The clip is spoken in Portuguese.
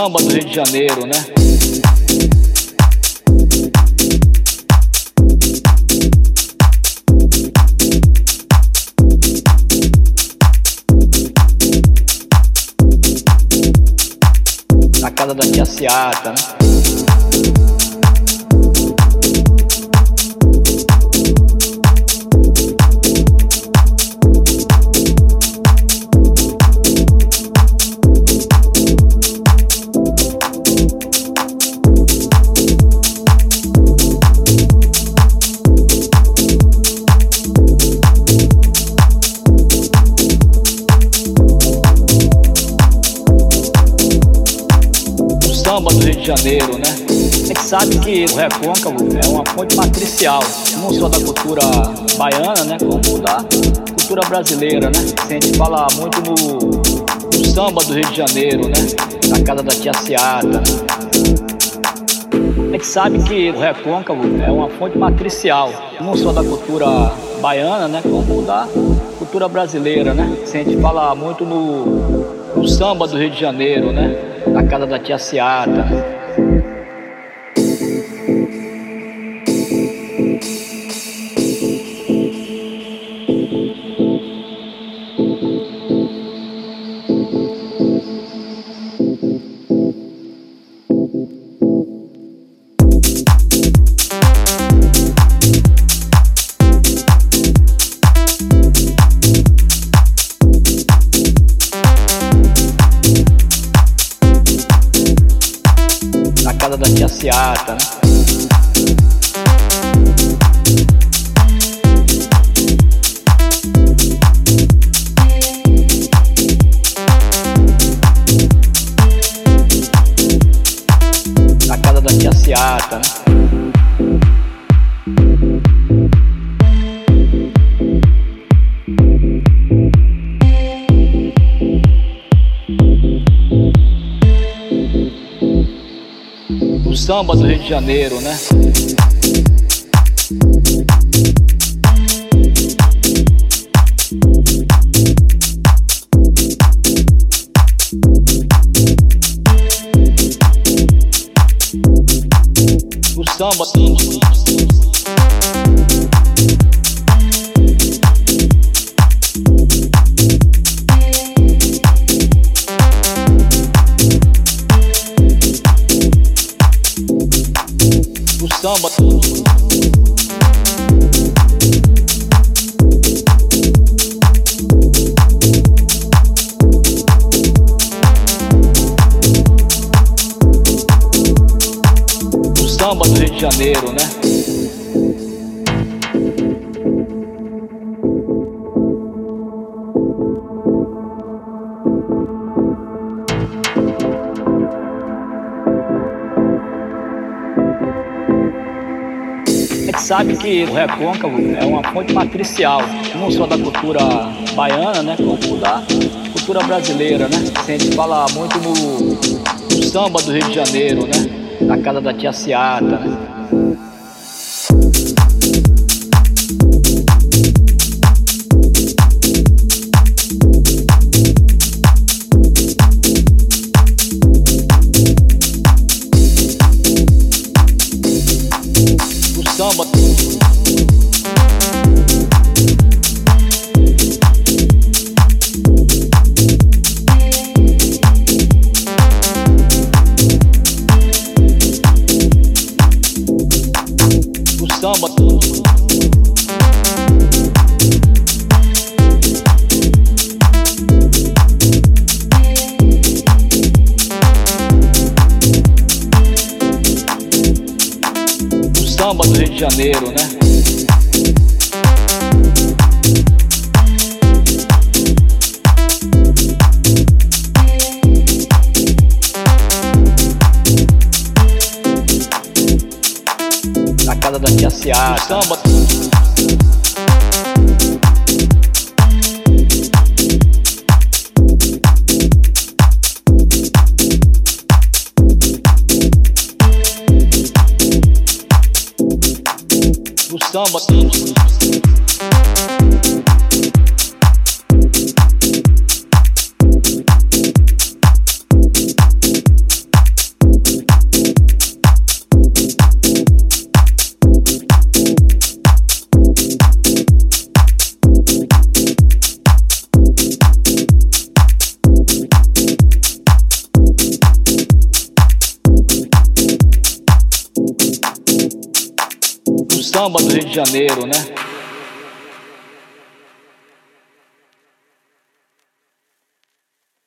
samba do Rio de Janeiro, né? Na casa da tia Seata, né? Janeiro, né? A gente sabe que o recôncavo é uma fonte matricial, não só da cultura baiana, né? Como da cultura brasileira, né? A gente fala muito no, no samba do Rio de Janeiro, né? Na casa da tia Seata. A gente sabe que o recôncavo é uma fonte matricial, não só da cultura baiana, né? Como da cultura brasileira, né? A gente fala muito no, no samba do Rio de Janeiro, né? Na casa da tia Seata. Na casa da tia Seata, né? Na casa da tia Seata, né? Samba do Rio de Janeiro, né? O samba. Samba do Rio de Janeiro, né? A gente sabe que o recôncavo é uma fonte matricial, não só da cultura baiana, né, como da cultura brasileira, né? A gente fala muito no, samba do Rio de Janeiro, né? Na casa da tia Seata, de Janeiro, né? Na casa da tia Seata. O samba. O samba. Samba do Rio de Janeiro, né?